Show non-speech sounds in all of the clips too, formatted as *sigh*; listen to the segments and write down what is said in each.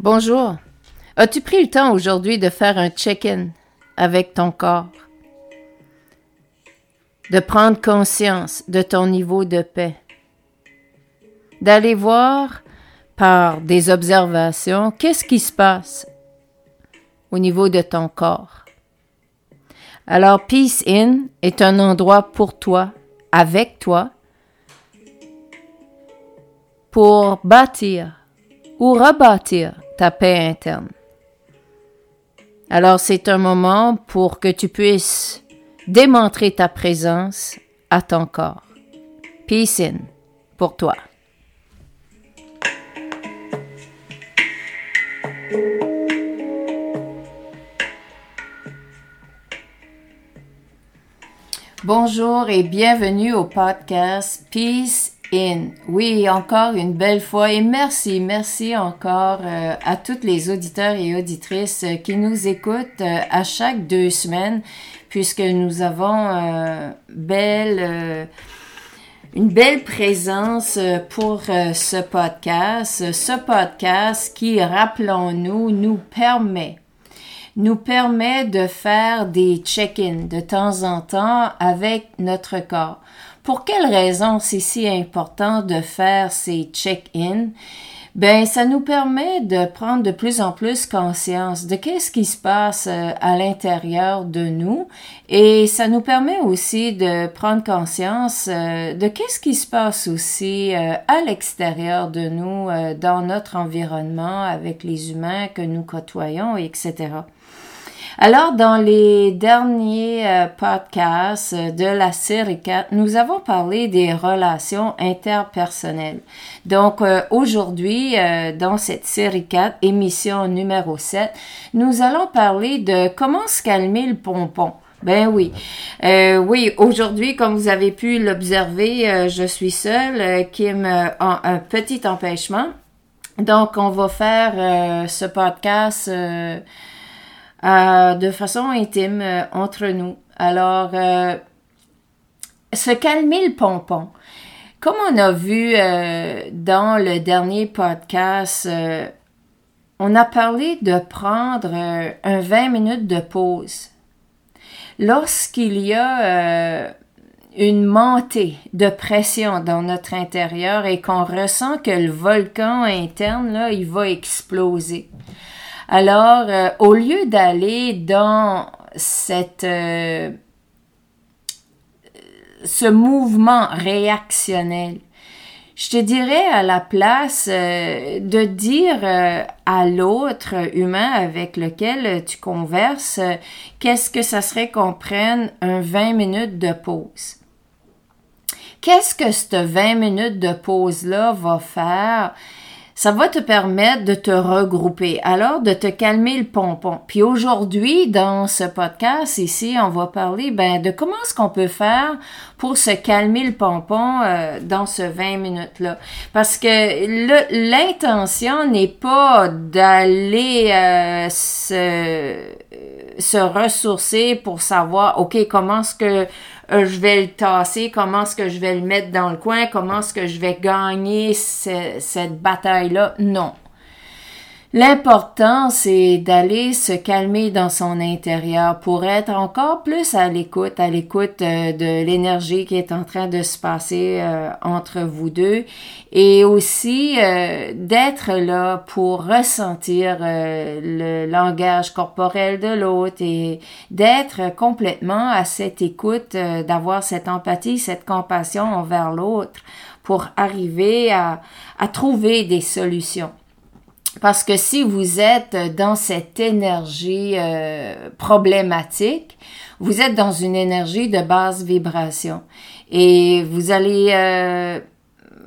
Bonjour. As-tu pris le temps aujourd'hui de faire un check-in avec ton corps? De prendre conscience de ton niveau de paix? D'aller voir par des observations qu'est-ce qui se passe au niveau de ton corps? Alors, Peace In est un endroit pour toi, avec toi, pour bâtir ou rebâtir ta paix interne. Alors c'est un moment pour que tu puisses démontrer ta présence à ton corps. Peace in pour toi. Bonjour et bienvenue au podcast Peace In. Oui, encore une belle fois et merci, merci encore euh, à toutes les auditeurs et auditrices euh, qui nous écoutent euh, à chaque deux semaines puisque nous avons belle, une belle présence pour ce podcast. Ce podcast qui, rappelons-nous, nous permet nous permet de faire des check-ins de temps en temps avec notre corps. Pour quelle raison c'est si important de faire ces check-ins? Ben, ça nous permet de prendre de plus en plus conscience de qu'est-ce qui se passe euh, à l'intérieur de nous et ça nous permet aussi de prendre conscience euh, de qu'est-ce qui se passe aussi euh, à l'extérieur de nous, dans notre environnement, avec les humains que nous côtoyons, etc. Alors, dans les derniers euh, podcasts de la série 4, nous avons parlé des relations interpersonnelles. Donc, euh, aujourd'hui, euh, dans cette série 4, émission numéro 7, nous allons parler de comment se calmer le pompon. Ben oui. oui, aujourd'hui, comme vous avez pu l'observer, je suis seule. Kim a un petit empêchement. Donc, on va faire ce podcast euh, de façon intime euh, entre nous. Alors, euh, se calmer le pompon. Comme on a vu dans le dernier podcast, on a parlé de prendre un 20 minutes de pause. Lorsqu'il y a une montée de pression dans notre intérieur et qu'on ressent que le volcan interne, il va exploser. Alors, euh, au lieu d'aller dans cette euh, ce mouvement réactionnel, je te dirais à la place euh, de dire à l'autre humain avec lequel tu converses, qu'est-ce que ça serait qu'on prenne un 20 minutes de pause? Qu'est-ce que cette 20 minutes de pause-là va faire? Ça va te permettre de te regrouper, alors de te calmer le pompon. Puis aujourd'hui, dans ce podcast ici, on va parler ben, de comment est-ce qu'on peut faire pour se calmer le pompon euh, dans ce 20 minutes-là. Parce que l'intention n'est pas d'aller euh, se, se ressourcer pour savoir, OK, comment est-ce que euh, je vais le tasser, comment est-ce que je vais le mettre dans le coin, comment est-ce que je vais gagner cette bataille-là? Non. L'important, c'est d'aller se calmer dans son intérieur pour être encore plus à l'écoute, à l'écoute euh, de l'énergie qui est en train de se passer euh, entre vous deux et aussi euh, d'être là pour ressentir le langage corporel de l'autre et d'être complètement à cette écoute, d'avoir cette empathie, cette compassion envers l'autre pour arriver à trouver des solutions. Parce que si vous êtes dans cette énergie euh, problématique, vous êtes dans une énergie de basse vibration et vous allez euh,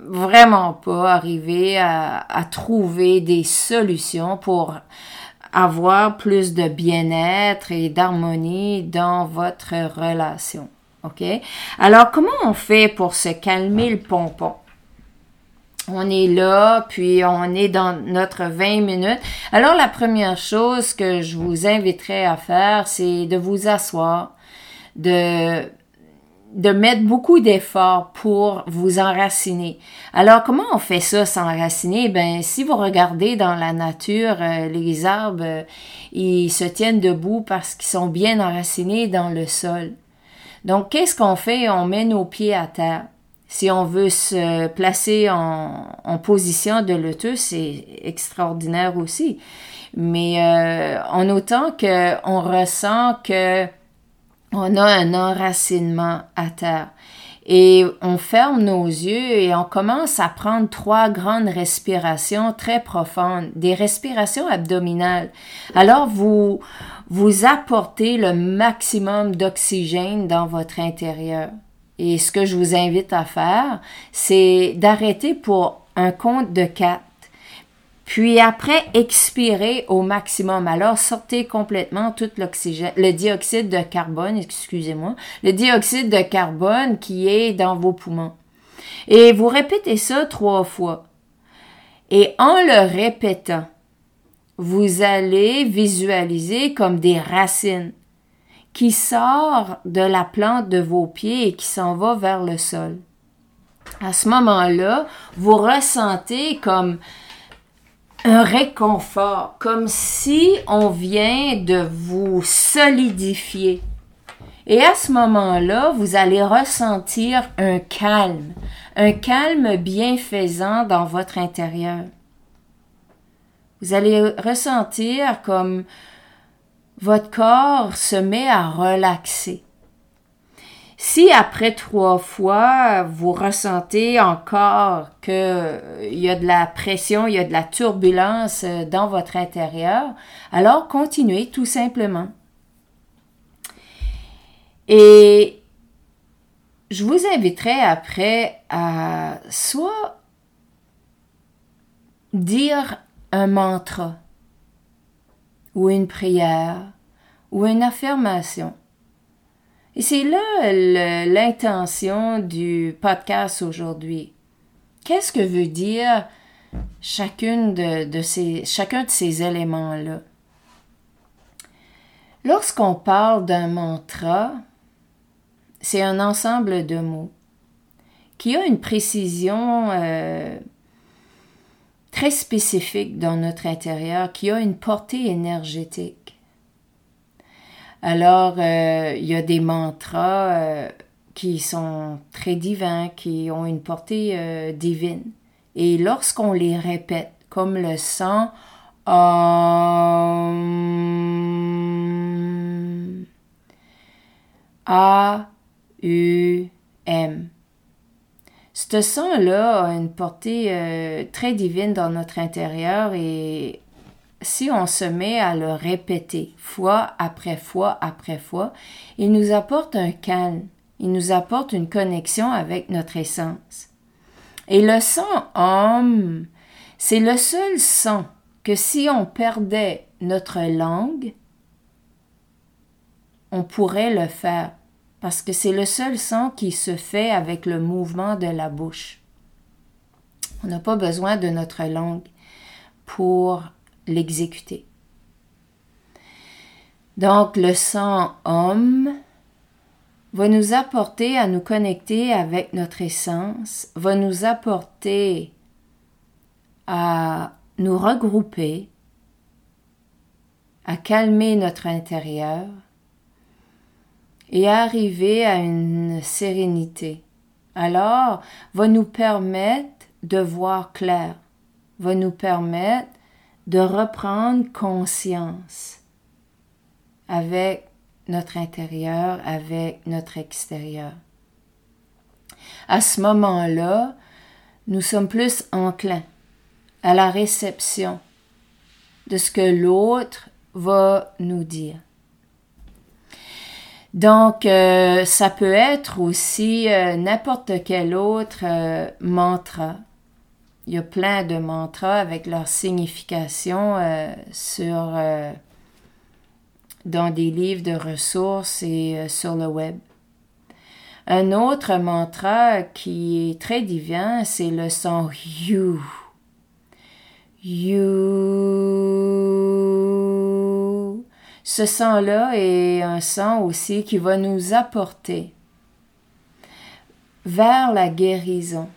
vraiment pas arriver à, trouver des solutions pour avoir plus de bien-être et d'harmonie dans votre relation. OK? Alors, comment on fait pour se calmer le pompon? On est là, puis on est dans notre 20 minutes. Alors la première chose que je vous inviterai à faire, c'est de vous asseoir, de de mettre beaucoup d'efforts pour vous enraciner. Alors, comment on fait ça, s'enraciner? Ben, si vous regardez dans la nature, euh, les arbres, euh, ils se tiennent debout parce qu'ils sont bien enracinés dans le sol. Donc, qu'est-ce qu'on fait? On met nos pieds à terre. Si on veut se placer en, en position de lotus, c'est extraordinaire aussi. Mais euh, en autant qu'on ressent que on a un enracinement à terre. Et on ferme nos yeux et on commence à prendre trois grandes respirations très profondes, des respirations abdominales. Alors vous, vous apportez le maximum d'oxygène dans votre intérieur. Et ce que je vous invite à faire, c'est d'arrêter pour un compte de quatre puis après, expirez au maximum. Alors, sortez complètement tout l'oxygène, le dioxyde de carbone, excusez-moi, le dioxyde de carbone qui est dans vos poumons. Et vous répétez ça trois fois. Et en le répétant, vous allez visualiser comme des racines qui sortent de la plante de vos pieds et qui s'en va vers le sol. À ce moment-là, vous ressentez comme un réconfort, comme si on vient de vous solidifier. Et à ce moment-là, vous allez ressentir un calme, un calme bienfaisant dans votre intérieur. Vous allez ressentir comme votre corps se met à relaxer. Si après trois fois, vous ressentez encore qu'il euh, y a de la pression, il y a de la turbulence euh, dans votre intérieur, alors continuez tout simplement. Et je vous inviterai après à soit dire un mantra ou une prière ou une affirmation et c'est là l'intention du podcast aujourd'hui. Qu'est-ce que veut dire chacune de, ces, chacun de ces éléments-là? Lorsqu'on parle d'un mantra, c'est un ensemble de mots qui a une précision euh, très spécifique dans notre intérieur, qui a une portée énergétique. Alors, euh, il y a des mantras euh, qui sont très divins, qui ont une portée euh, divine. Et lorsqu'on les répète, comme le sang, A, U, M. Ce son-là a une portée très divine dans notre intérieur et si on se met à le répéter fois après fois après fois, il nous apporte un calme, il nous apporte une connexion avec notre essence. Et le son homme, c'est le seul son que si on perdait notre langue, on pourrait le faire, parce que c'est le seul son qui se fait avec le mouvement de la bouche. On n'a pas besoin de notre langue pour l'exécuter. Donc le sang homme va nous apporter à nous connecter avec notre essence, va nous apporter à nous regrouper, à calmer notre intérieur et arriver à une sérénité. Alors, va nous permettre de voir clair, va nous permettre de reprendre conscience avec notre intérieur, avec notre extérieur. À ce moment-là, nous sommes plus enclins à la réception de ce que l'autre va nous dire. Donc, euh, ça peut être aussi euh, n'importe quel autre euh, mantra il y a plein de mantras avec leur signification sur dans des livres de ressources et sur le web. Un autre mantra qui est très divin, c'est le son you. You. Ce sang-là est un sang aussi qui va nous apporter vers la guérison.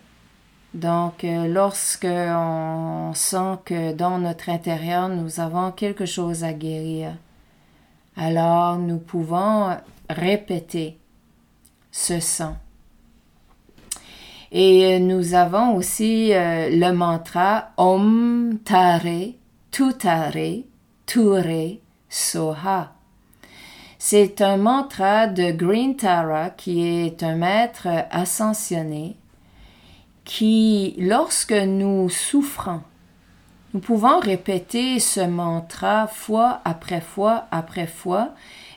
Donc, euh, lorsque on sent que dans notre intérieur, nous avons quelque chose à guérir, alors nous pouvons répéter ce sang. Et nous avons aussi euh, le mantra Om Tare, Tutare, Ture, Soha. C'est un mantra de Green Tara qui est un maître ascensionné qui, lorsque nous souffrons, nous pouvons répéter ce mantra fois après fois après fois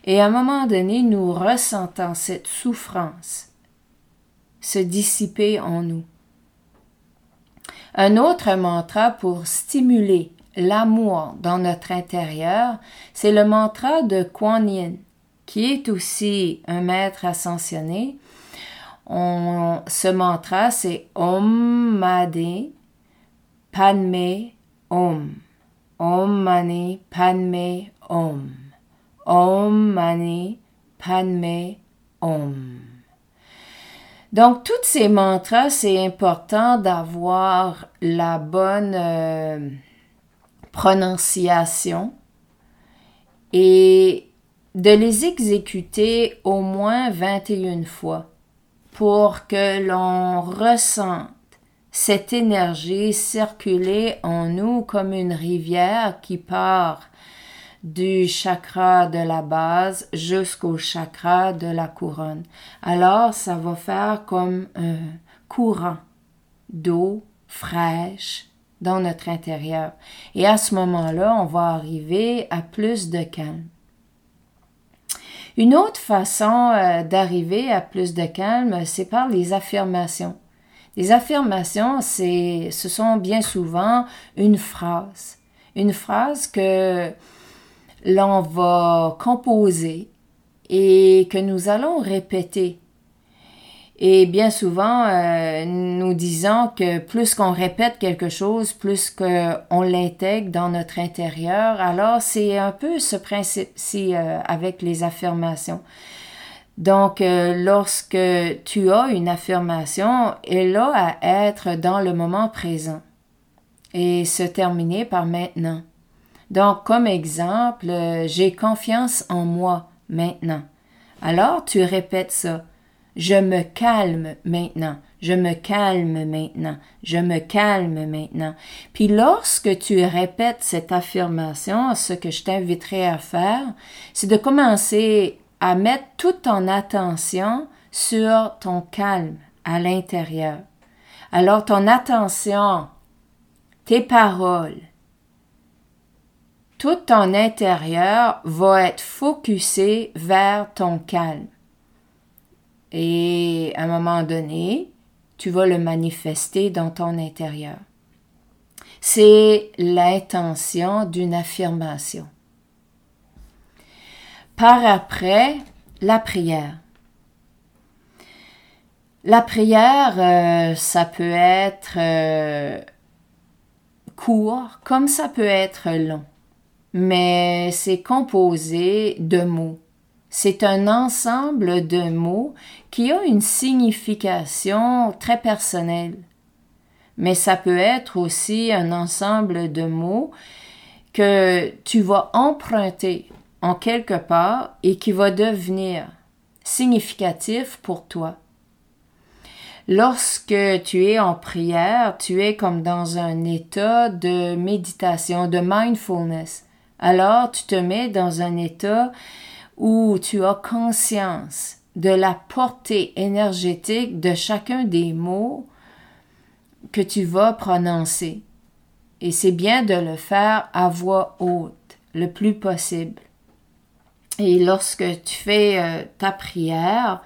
et à un moment donné nous ressentons cette souffrance se dissiper en nous. Un autre mantra pour stimuler l'amour dans notre intérieur, c'est le mantra de Kuan Yin, qui est aussi un maître ascensionné. On, ce mantra, c'est Om Mani Padme Om. Om Mani Padme Om. Om Mani Padme Om. Donc, tous ces mantras, c'est important d'avoir la bonne euh, prononciation et de les exécuter au moins 21 fois pour que l'on ressente cette énergie circuler en nous comme une rivière qui part du chakra de la base jusqu'au chakra de la couronne. Alors, ça va faire comme un courant d'eau fraîche dans notre intérieur. Et à ce moment-là, on va arriver à plus de calme. Une autre façon euh, d'arriver à plus de calme, c'est par les affirmations. Les affirmations, c'est, ce sont bien souvent une phrase. Une phrase que l'on va composer et que nous allons répéter. Et bien souvent, euh, nous disons que plus qu'on répète quelque chose, plus qu'on l'intègre dans notre intérieur. Alors, c'est un peu ce principe-ci euh, avec les affirmations. Donc, euh, lorsque tu as une affirmation, elle a à être dans le moment présent et se terminer par maintenant. Donc, comme exemple, j'ai confiance en moi maintenant. Alors, tu répètes ça. Je me calme maintenant. Je me calme maintenant. Je me calme maintenant. Puis lorsque tu répètes cette affirmation, ce que je t'inviterai à faire, c'est de commencer à mettre toute ton attention sur ton calme à l'intérieur. Alors ton attention, tes paroles, tout ton intérieur va être focusé vers ton calme. Et à un moment donné, tu vas le manifester dans ton intérieur. C'est l'intention d'une affirmation. Par après, la prière. La prière, euh, ça peut être euh, court comme ça peut être long mais c'est composé de mots. C'est un ensemble de mots qui a une signification très personnelle. Mais ça peut être aussi un ensemble de mots que tu vas emprunter en quelque part et qui va devenir significatif pour toi. Lorsque tu es en prière, tu es comme dans un état de méditation, de mindfulness alors tu te mets dans un état où tu as conscience de la portée énergétique de chacun des mots que tu vas prononcer. Et c'est bien de le faire à voix haute, le plus possible. Et lorsque tu fais euh, ta prière,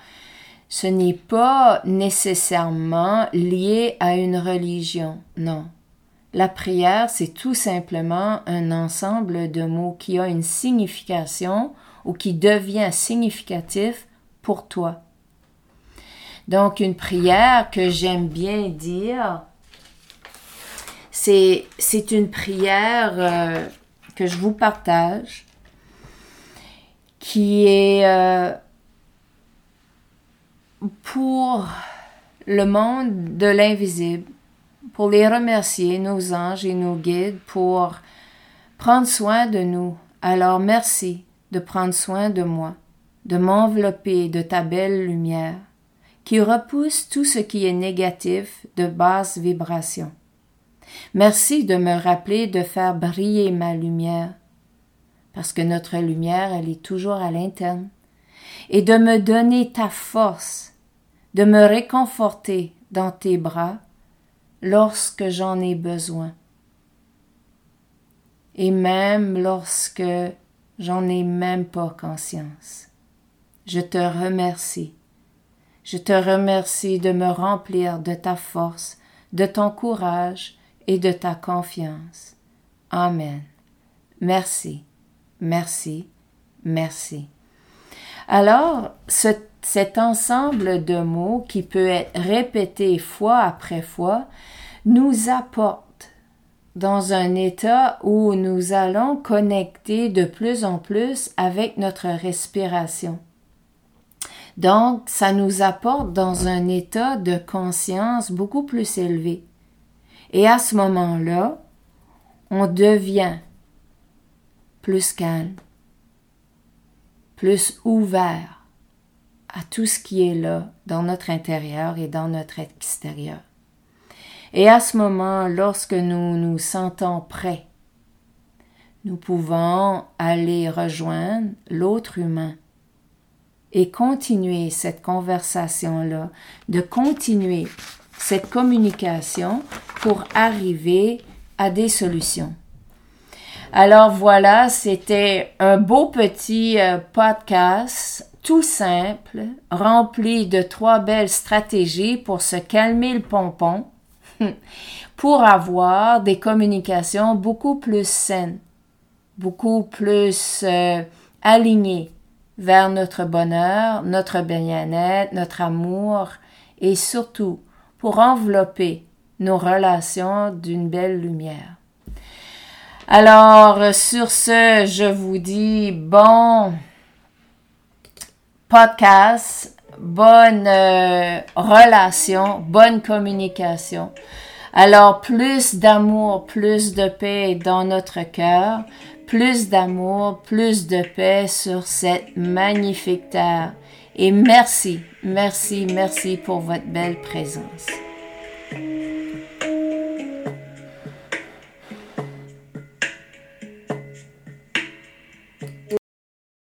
ce n'est pas nécessairement lié à une religion, non. La prière, c'est tout simplement un ensemble de mots qui a une signification ou qui devient significatif pour toi. Donc, une prière que j'aime bien dire, c'est, une prière euh, que je vous partage. qui est euh, pour le monde de l'invisible, pour les remercier, nos anges et nos guides, pour prendre soin de nous. Alors merci de prendre soin de moi, de m'envelopper de ta belle lumière, qui repousse tout ce qui est négatif de basse vibration. Merci de me rappeler de faire briller ma lumière, parce que notre lumière, elle est toujours à l'interne, et de me donner ta force, de me réconforter dans tes bras lorsque j'en ai besoin, et même lorsque j'en ai même pas conscience. Je te remercie. Je te remercie de me remplir de ta force, de ton courage et de ta confiance. Amen. Merci, merci, merci. Alors, cet ensemble de mots qui peut être répété fois après fois nous apporte dans un état où nous allons connecter de plus en plus avec notre respiration. Donc, ça nous apporte dans un état de conscience beaucoup plus élevé. Et à ce moment-là, on devient plus calme, plus ouvert à tout ce qui est là dans notre intérieur et dans notre extérieur. Et à ce moment, lorsque nous nous sentons prêts, nous pouvons aller rejoindre l'autre humain et continuer cette conversation-là, de continuer cette communication pour arriver à des solutions. Alors voilà, c'était un beau petit euh, podcast tout simple, rempli de trois belles stratégies pour se calmer le pompon, *laughs* pour avoir des communications beaucoup plus saines, beaucoup plus euh, alignées vers notre bonheur, notre bien-être, notre amour et surtout pour envelopper nos relations d'une belle lumière. Alors, sur ce, je vous dis bon podcast, bonne euh, relation, bonne communication. Alors, plus d'amour, plus de paix dans notre cœur, plus d'amour, plus de paix sur cette magnifique terre. Et merci, merci, merci pour votre belle présence.